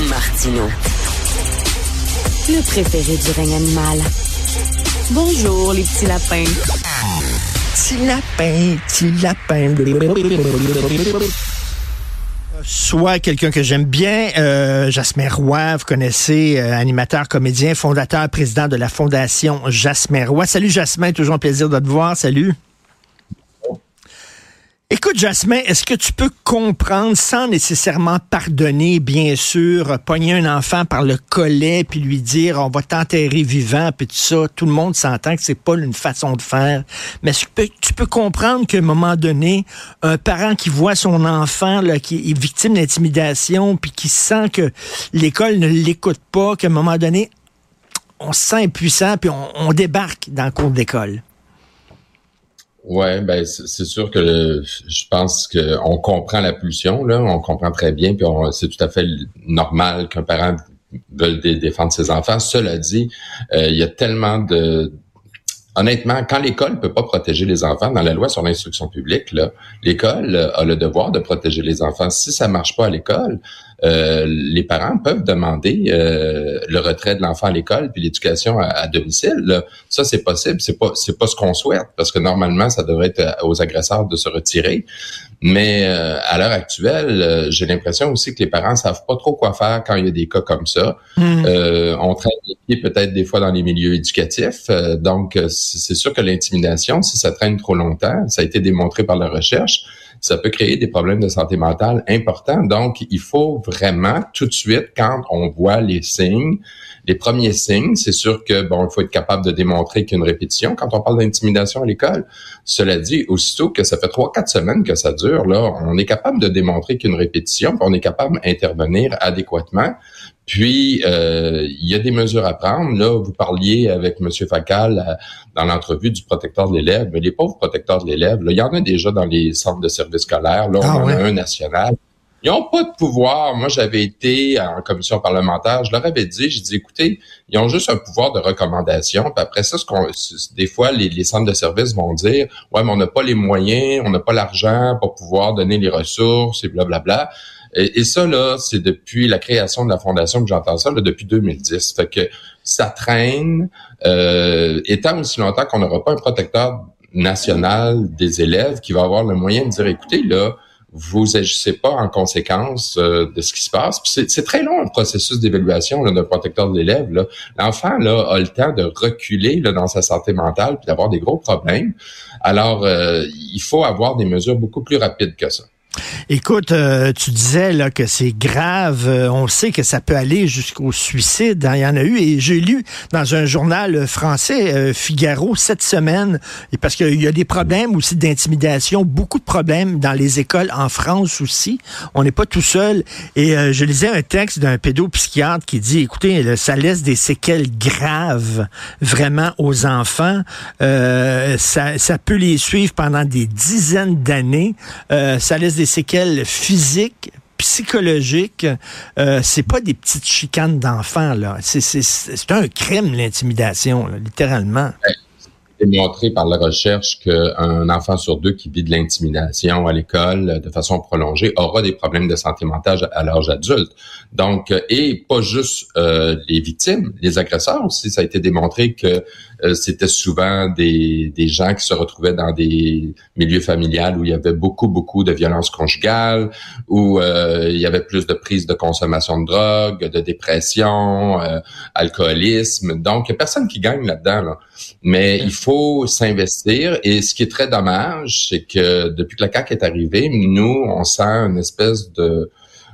Martino. Le préféré du règne animal. Bonjour, les petits lapins. Petit lapin, petit lapin. Soit quelqu'un que j'aime bien, euh, Jasmin Roy, vous connaissez, euh, animateur, comédien, fondateur, président de la Fondation Jasmin Roy. Salut Jasmin, toujours un plaisir de te voir. Salut. Écoute, Jasmin, est-ce que tu peux comprendre, sans nécessairement pardonner, bien sûr, pogner un enfant par le collet, puis lui dire on va t'enterrer vivant, puis tout ça, tout le monde s'entend que c'est pas une façon de faire. Mais est-ce que tu peux comprendre qu'à un moment donné, un parent qui voit son enfant là, qui est victime d'intimidation, puis qui sent que l'école ne l'écoute pas, qu'à un moment donné, on se sent impuissant, puis on, on débarque dans le cours d'école? Ouais, ben c'est sûr que je pense qu'on comprend la pulsion, là, on comprend très bien, puis c'est tout à fait normal qu'un parent veuille défendre ses enfants. Cela dit, euh, il y a tellement de honnêtement, quand l'école peut pas protéger les enfants, dans la loi sur l'instruction publique, l'école a le devoir de protéger les enfants. Si ça marche pas à l'école, euh, les parents peuvent demander euh, le retrait de l'enfant à l'école puis l'éducation à, domicile. Ça, c'est possible. C'est pas c'est pas ce qu'on souhaite parce que normalement, ça devrait être aux agresseurs de se retirer. Mais euh, à l'heure actuelle, j'ai l'impression aussi que les parents savent pas trop quoi faire quand il y a des cas comme ça. Hmm. on traîne les pieds peut-être des fois dans les milieux éducatifs. donc, c'est sûr que l'intimidation, si ça traîne trop longtemps, ça a été démontré par la recherche ça peut créer des problèmes de santé mentale importants. Donc, il faut vraiment tout de suite, quand on voit les signes, les premiers signes, c'est sûr que bon, il faut être capable de démontrer qu'une répétition quand on parle d'intimidation à l'école. Cela dit, aussitôt que ça fait trois, quatre semaines que ça dure, là, on est capable de démontrer qu'une répétition, on est capable d'intervenir adéquatement. Puis, euh, il y a des mesures à prendre. Là, vous parliez avec M. Facal euh, dans l'entrevue du protecteur de l'élève, mais les pauvres protecteurs de l'élève, il y en a déjà dans les centres de services scolaires. Là, on ah en a un national. Ils n'ont pas de pouvoir. Moi, j'avais été en commission parlementaire, je leur avais dit, j'ai dit, écoutez, ils ont juste un pouvoir de recommandation. Puis après ça, ce qu'on, des fois, les, les, centres de services vont dire, ouais, mais on n'a pas les moyens, on n'a pas l'argent pour pouvoir donner les ressources et blablabla. Et, et ça, là, c'est depuis la création de la fondation que j'entends ça, là, depuis 2010. Fait que ça traîne, euh, étant aussi longtemps qu'on n'aura pas un protecteur national des élèves qui va avoir le moyen de dire, écoutez, là, vous agissez pas en conséquence euh, de ce qui se passe. C'est très long, le processus d'évaluation d'un protecteur de l'élève. L'enfant là, a le temps de reculer là, dans sa santé mentale puis d'avoir des gros problèmes. Alors, euh, il faut avoir des mesures beaucoup plus rapides que ça. Écoute, euh, tu disais là que c'est grave. Euh, on sait que ça peut aller jusqu'au suicide. Hein. Il y en a eu et j'ai lu dans un journal français euh, Figaro cette semaine et parce qu'il y a des problèmes aussi d'intimidation, beaucoup de problèmes dans les écoles en France aussi. On n'est pas tout seul. Et je lisais un texte d'un pédopsychiatre qui dit, écoutez, ça laisse des séquelles graves vraiment aux enfants. ça, ça peut les suivre pendant des dizaines d'années. ça laisse des des séquelles physiques, psychologiques. Euh, c'est pas des petites chicanes d'enfants, là. C'est un crime, l'intimidation, littéralement démontré par la recherche qu'un enfant sur deux qui vit de l'intimidation à l'école de façon prolongée aura des problèmes de santé mentale à l'âge adulte. Donc, et pas juste euh, les victimes, les agresseurs aussi. Ça a été démontré que euh, c'était souvent des, des gens qui se retrouvaient dans des milieux familiales où il y avait beaucoup, beaucoup de violences conjugales, où euh, il y avait plus de prise de consommation de drogue, de dépression, alcoolisme. Donc, personne qui gagne là-dedans. Là. Mais il faut s'investir. Et ce qui est très dommage, c'est que depuis que la CAQ est arrivée, nous, on sent une espèce de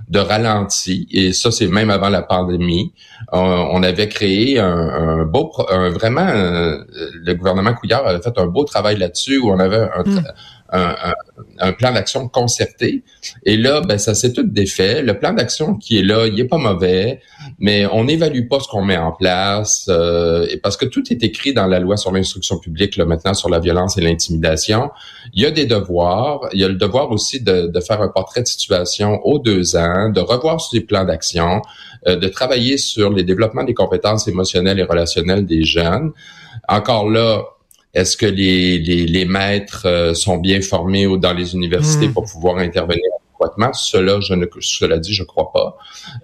de ralenti et ça c'est même avant la pandémie. On, avait créé un, beau, vraiment euh, le gouvernement Couillard avait fait un beau travail là-dessus où on avait un, mm un, plan d'action concerté. Et là, ben, ça s'est tout défait. Le plan d'action qui est là, il est pas mauvais, mais on n'évalue pas ce qu'on met en place. Euh, parce que tout est écrit dans la loi sur l'instruction publique, là, maintenant, sur la violence et l'intimidation. Il y a des devoirs. Il y a le devoir aussi de, de faire un portrait de situation aux deux ans, de revoir ces plans d'action, euh, de travailler sur les développements des compétences émotionnelles et relationnelles des jeunes. Encore là, est-ce que les, les, les maîtres euh, sont bien formés dans les universités hmm. pour pouvoir intervenir adéquatement? Cela, je ne, cela dit, je crois pas.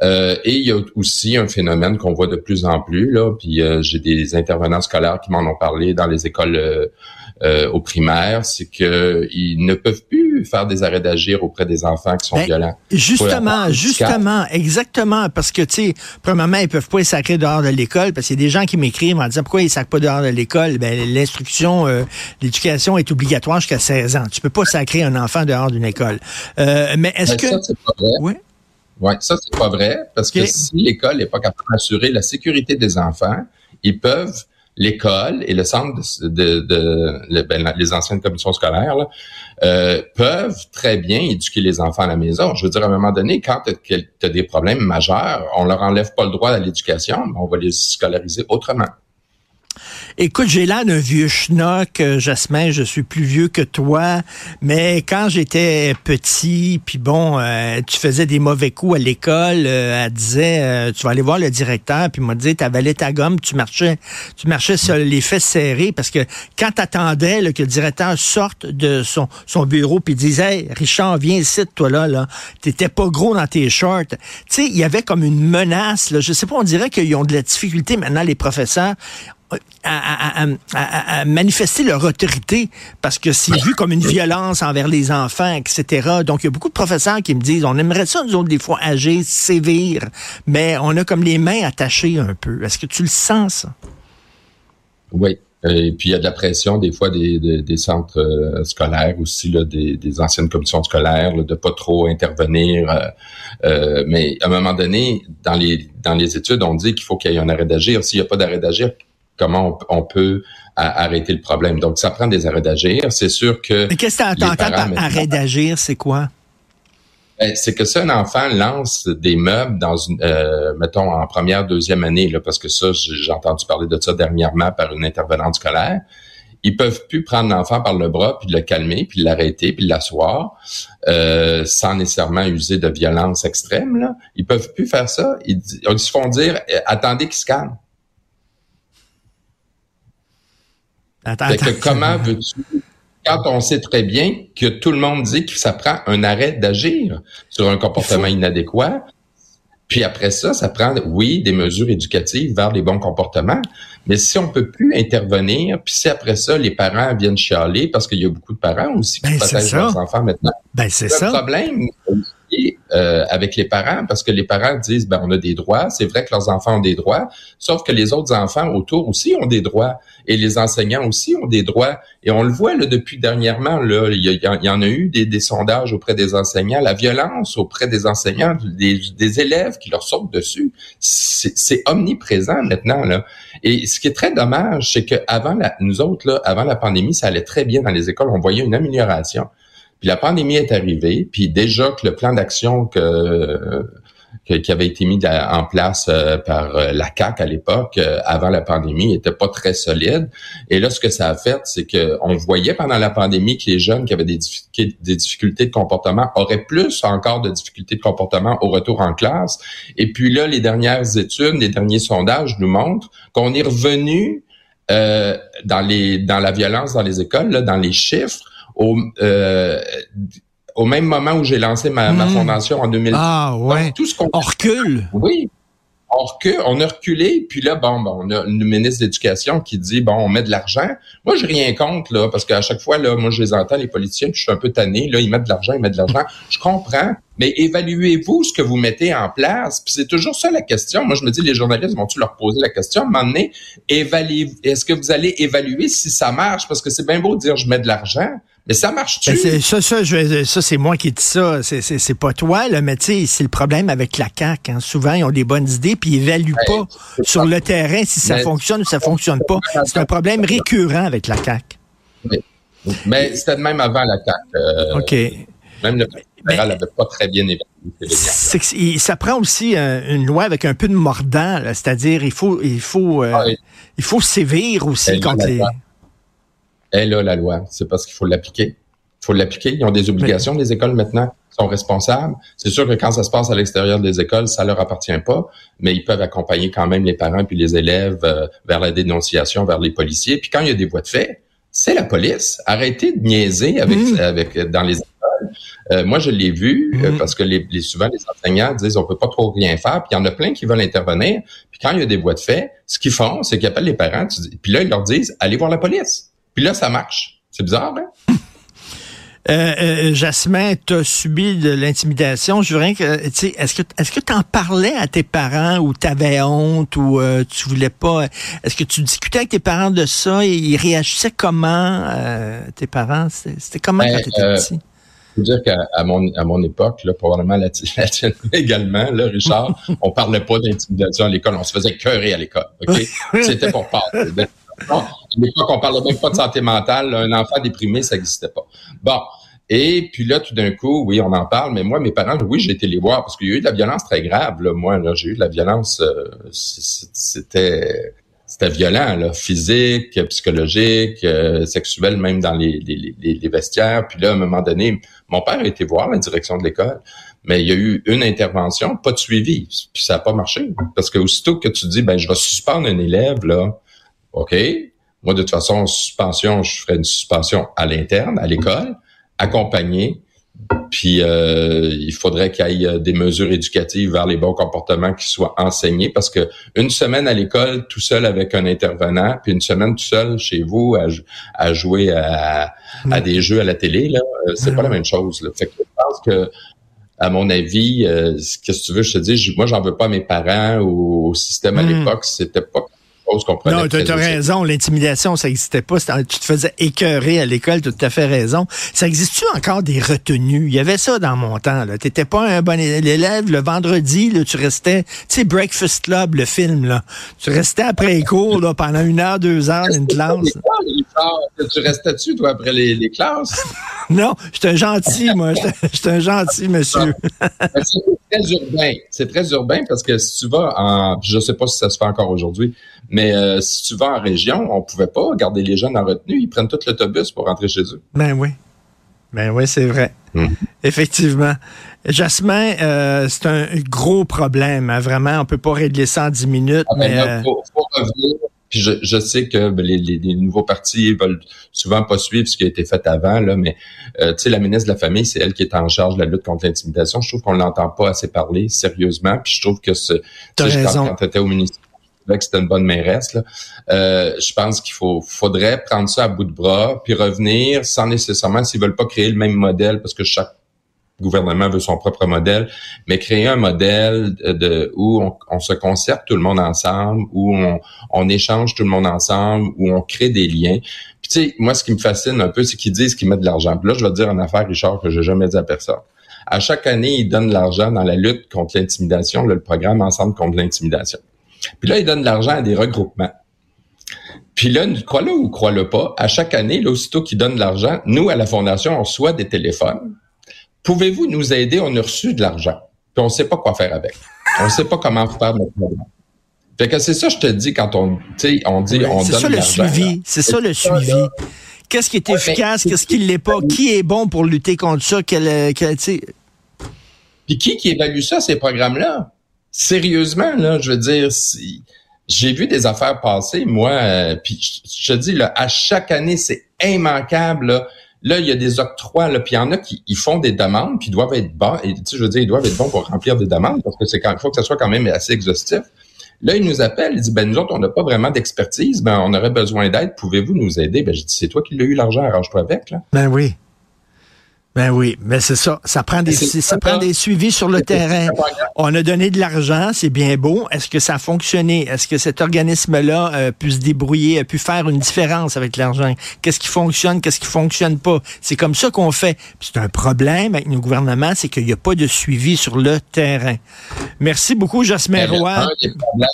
Euh, et il y a aussi un phénomène qu'on voit de plus en plus là. Puis euh, j'ai des intervenants scolaires qui m'en ont parlé dans les écoles euh, euh, au primaire, c'est que ils ne peuvent plus faire des arrêts d'agir auprès des enfants qui sont Ben, violents. Justement, justement, exactement, parce que, tu sais, premièrement, ils peuvent pas les sacrer dehors de l'école, parce qu'il y a des gens qui m'écrivent en disant pourquoi ils sacrent pas dehors de l'école. Ben, l'instruction, euh, l'éducation est obligatoire jusqu'à 16 ans. Tu peux pas sacrer un enfant dehors d'une école. Euh, mais est-ce Ben, que... ça, c'est pas vrai. Oui. Ça c'est pas vrai parce que si l'école n'est pas capable d'assurer la sécurité des enfants, ils peuvent l'école et le centre de, ben, les anciennes commissions scolaires euh, peuvent très bien éduquer les enfants à la maison. Je veux dire, à un moment donné, quand tu as des problèmes majeurs, on leur enlève pas le droit à l'éducation, mais on va les scolariser autrement. Écoute, j'ai l'air d'un vieux schnock, euh, Jasmin, je suis plus vieux que toi, mais quand j'étais petit, puis bon, euh, tu faisais des mauvais coups à l'école, euh, elle disait, euh, tu vas aller voir le directeur, puis m'a dit, t'avalais ta gomme, tu marchais, tu marchais sur les fesses serrées, parce que quand t'attendais là, que le directeur sorte de son, son bureau, puis disait, hey, Richard, viens ici, toi là, là, t'étais pas gros dans tes shorts. Tu sais, il y avait comme une menace, là, je sais pas, on dirait qu'ils ont de la difficulté maintenant, les professeurs, à, à- manifester leur autorité parce que c'est vu comme une violence envers les enfants, etc. Donc, il y a beaucoup de professeurs qui me disent, on aimerait ça, nous autres, des fois, agir, sévir, mais on a comme les mains attachées un peu. Est-ce que tu le sens? Oui. Et puis il y a de la pression des fois des, centres euh, scolaires aussi, là, des, des anciennes commissions scolaires, là, de pas trop intervenir. euh, euh, mais à un moment donné, dans les dans les études, on dit qu'il faut qu'il y ait un arrêt d'agir. S'il n'y a pas d'arrêt d'agir, comment on, on peut arrêter le problème? Donc ça prend des arrêts d'agir. C'est sûr que Mais qu'est-ce que t'entends parents, par arrêt d'agir? C'est quoi? Ben, c'est que si un enfant lance des meubles dans une, euh, mettons en première, deuxième année, là, parce que ça, j'ai entendu parler de ça dernièrement par une intervenante scolaire, ils peuvent plus prendre l'enfant par le bras puis le calmer puis l'arrêter puis l'asseoir euh, sans nécessairement user de violence extrême. Là. Ils peuvent plus faire ça. Ils, ils se font dire euh, attendez qu'il se calme. Attends, que comment veux-tu, quand on sait très bien que tout le monde dit que ça prend un arrêt d'agir sur un comportement inadéquat, puis après ça, ça prend, oui, des mesures éducatives vers les bons comportements, mais si on peut plus intervenir, puis si après ça, les parents viennent chialer, parce qu'il y a beaucoup de parents aussi qui Ben, protègent leurs enfants maintenant, Ben, c'est le ça. problème euh, avec les parents, parce que les parents disent, ben, on a des droits. C'est vrai que leurs enfants ont des droits, sauf que les autres enfants autour aussi ont des droits. Et les enseignants aussi ont des droits. Et on le voit là, depuis dernièrement, là, il y, en a eu des, sondages auprès des enseignants. La violence auprès des enseignants, des, élèves qui leur sortent dessus, c'est omniprésent maintenant. Là. Et ce qui est très dommage, c'est que avant la, nous autres, là, avant la pandémie, ça allait très bien dans les écoles. On voyait une amélioration. Puis la pandémie est arrivée, puis déjà que le plan d'action que, qui avait été mis en place euh, par euh, la CAC à l'époque, euh, avant la pandémie, était pas très solide. Et là, ce que ça a fait, c'est que on voyait pendant la pandémie que les jeunes qui avaient des, difficultés- des difficultés de comportement auraient plus encore de difficultés de comportement au retour en classe. Et puis là, les dernières études, les derniers sondages nous montrent qu'on est revenu dans les dans la violence dans les écoles, dans les chiffres, au, euh, au même moment où j'ai lancé ma, ma Mm. fondation en 2000. Ah, ouais. Donc, tout ce qu'on On recule. oui. On recule, on a reculé, puis là, bon, bon, on a une ministre de l'Éducation qui dit, bon, on met de l'argent. Moi, j'ai rien contre, là, parce qu'à chaque fois, là, moi, je les entends, les politiciens, puis je suis un peu tanné, là, ils mettent de l'argent, ils mettent de l'argent. Je comprends, mais évaluez-vous ce que vous mettez en place. Puis c'est toujours ça la question. Moi, je me dis, les journalistes vont-tu leur poser la question? À un moment donné, est-ce que vous allez évaluer si ça marche? Parce que c'est bien beau de dire, je mets de l'argent, mais ça marche-tu? Ben, ça, ça, je ça, c'est moi qui dis ça. C'est- C'est c'est pas toi, là, mais tu sais, c'est le problème avec la CAQ. hein. Souvent, ils ont des bonnes idées, puis ils évaluent pas sur le terrain si ça fonctionne ou ça fonctionne pas. C'est un problème récurrent avec la CAQ. Mais c'était de même avant la CAQ. euh, OK. Même le fédéral n'avait pas très bien évalué ça prend aussi euh, une loi avec un peu de mordant, c'est-à-dire il faut il faut euh, Ah, et- il faut sévir aussi Elle contre est les là, Elle a la loi. C'est parce qu'il faut l'appliquer. Il faut l'appliquer. Ils ont des obligations. Les écoles maintenant sont responsables. C'est sûr que quand ça se passe à l'extérieur des écoles, ça leur appartient pas, mais ils peuvent accompagner quand même les parents puis les élèves euh, vers la dénonciation, vers les policiers. Puis quand il y a des voies de fait, c'est la police. Arrêtez de niaiser avec Mm. avec dans les. Euh, moi, je l'ai vu euh, Mhm. parce que les, les- souvent les enseignants disent on peut pas trop rien faire. Puis il y en a plein qui veulent intervenir. Puis quand il y a des voies de fait, ce qu'ils font, c'est qu'ils appellent les parents. puis là, ils leur disent allez voir la police. Puis là, ça marche. C'est bizarre, hein? Euh, euh, Jasmin, tu as subi de l'intimidation. Je voudrais que, tu sais, est-ce que est-ce que tu en parlais à tes parents ou tu avais honte ou euh, tu voulais pas Est-ce que tu discutais avec tes parents de ça et ils réagissaient comment euh, tes parents? C'était comment Ben, quand tu étais euh, petit? Je veux dire qu'à à mon, à mon époque, là, probablement la, la tienne également, là, Richard, on parlait pas d'intimidation à l'école, on se faisait cœurer à l'école. C'était pour parler. À l'époque, on parlait même pas de santé mentale. là. Un enfant déprimé, ça n'existait pas. Bon. Et puis là, tout d'un coup, oui, on en parle, mais moi, mes parents, oui, j'ai été les voir parce qu'il y a eu de la violence très grave. Là. Moi, là, j'ai eu de la violence, euh, c'était c'était violent, là, physique, psychologique, euh, sexuel, même dans les, les, les, les vestiaires. Puis là, à un moment donné, mon père a été voir la direction de l'école, mais il y a eu une intervention, pas de suivi, puis ça n'a pas marché. Parce que aussitôt que tu dis, ben, je vais suspendre un élève, là, OK, moi, de toute façon, suspension, je ferai une suspension à l'interne, à l'école, accompagné, puis euh, il faudrait qu'il y ait des mesures éducatives vers les bons comportements qui soient enseignés parce que une semaine à l'école tout seul avec un intervenant, puis une semaine tout seul chez vous à, à jouer à, à, des jeux à la télé, là, euh, c'est pas la même chose. Là. Fait que je pense que à mon avis, euh, qu'est-ce que tu veux, je te dis, moi j'en veux pas à mes parents ou au système à Mm. l'époque, c'était pas chose qu'on prenait Non, tu as raison. L'intimidation, ça n'existait pas. Tu te faisais écœurer à l'école. Tu as tout à fait raison. Ça existe-tu encore des retenues? Il y avait ça dans mon temps. Tu n'étais pas un bon élève. Le vendredi, là, tu restais... Tu sais, Breakfast Club, le film, là. Tu restais après les cours là, pendant une heure, deux heures une classe. Tu restais-tu, toi, après les, les classes? Non, j'étais un gentil, moi. J'étais- un gentil, monsieur. Ben, c'est très urbain. C'est très urbain parce que si tu vas en, je sais pas si ça se fait encore aujourd'hui, mais euh, si tu vas en région, on pouvait pas garder les jeunes en retenue. Ils prennent tout l'autobus pour rentrer chez eux. Ben oui. Ben oui, c'est vrai. Mm. Effectivement. Jasmin, euh, c'est un gros problème. hein, vraiment, on peut pas régler ça en dix minutes. Ah, mais, là, euh, faut, faut revenir. Puis je, je sais que ben, les, les- les nouveaux partis veulent souvent pas suivre ce qui a été fait avant, là, mais euh, tu sais, la ministre de la Famille, c'est elle qui est en charge de la lutte contre l'intimidation. Je trouve qu'on l'entend pas assez parler sérieusement. Puis je trouve que ce, quand, tu étais au ministère, trouvais que c'était une bonne mairesse. Là. Euh, je pense qu'il faut faudrait prendre ça à bout de bras, puis revenir sans nécessairement, s'ils veulent pas créer le même modèle, parce que chaque gouvernement veut son propre modèle, mais créer un modèle de, où on, on se concerte tout le monde ensemble, où on, on échange tout le monde ensemble, où on crée des liens. Puis tu sais, moi, ce qui me fascine un peu, c'est qu'ils disent qu'ils mettent de l'argent. Puis là, je vais te dire une affaire, Richard, que j'ai jamais dit à personne. À chaque année, ils donnent de l'argent dans la lutte contre l'intimidation, le programme Ensemble contre l'intimidation. Puis là, ils donnent de l'argent à des regroupements. Puis là, crois-le ou crois-le pas, à chaque année, là, aussitôt qu'ils donnent de l'argent, nous, à la Fondation, on reçoit des téléphones. Pouvez-vous nous aider? On a reçu de l'argent. Puis on sait pas quoi faire avec. On sait pas comment faire notre programme. Fait que c'est ça, je te dis, quand on, tu sais, on dit, Ouais, on c'est donne ça de le l'argent, suivi. C'est ça le suivi. Qu'est-ce qui est Ouais, efficace, qu'est-ce qui l'est pas? Qui est bon pour lutter contre ça? Quel, euh, quel- tu sais, Puis qui qui évalue ça, ces programmes-là? Sérieusement, là, je veux dire, si- j'ai vu des affaires passer, moi, euh, puis je te dis, là, à chaque année, c'est immanquable, là. Là, il y a des octrois, là, puis il y en a qui ils font des demandes, puis doivent être bons, et tu sais, je veux dire, ils doivent être bons pour remplir des demandes, parce que c'est quand il faut que ça soit quand même assez exhaustif. Là, ils nous appellent, ils disent, ben nous autres, on n'a pas vraiment d'expertise, ben on aurait besoin d'aide, pouvez-vous nous aider? Ben je dis, c'est toi qui l'as eu l'argent, arrange-toi avec, là. Ben oui. Ben oui, mais c'est ça. Ça prend des, ça prend des suivis sur le terrain. On a donné de l'argent, c'est bien beau. Est-ce que ça a fonctionné? Est-ce que cet organisme-là a pu se débrouiller, a pu faire une différence avec l'argent? Qu'est-ce qui fonctionne, qu'est-ce qui fonctionne pas? C'est comme ça qu'on fait. C'est un problème avec nos gouvernements, c'est qu'il n'y a pas de suivi sur le terrain. Merci beaucoup, Jasmin Roy. un, des problèmes-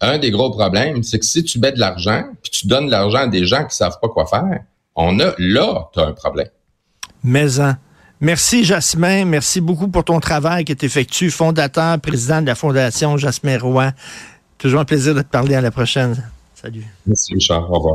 un des gros problèmes, c'est que si tu mets de l'argent, puis tu donnes de l'argent à des gens qui savent pas quoi faire, on a là, tu as un problème. Maison. Merci, Jasmin. Merci beaucoup pour ton travail que tu effectues. Fondateur, président de la Fondation Jasmin Roy. Toujours un plaisir de te parler à la prochaine. Salut. Merci, Richard. Au revoir.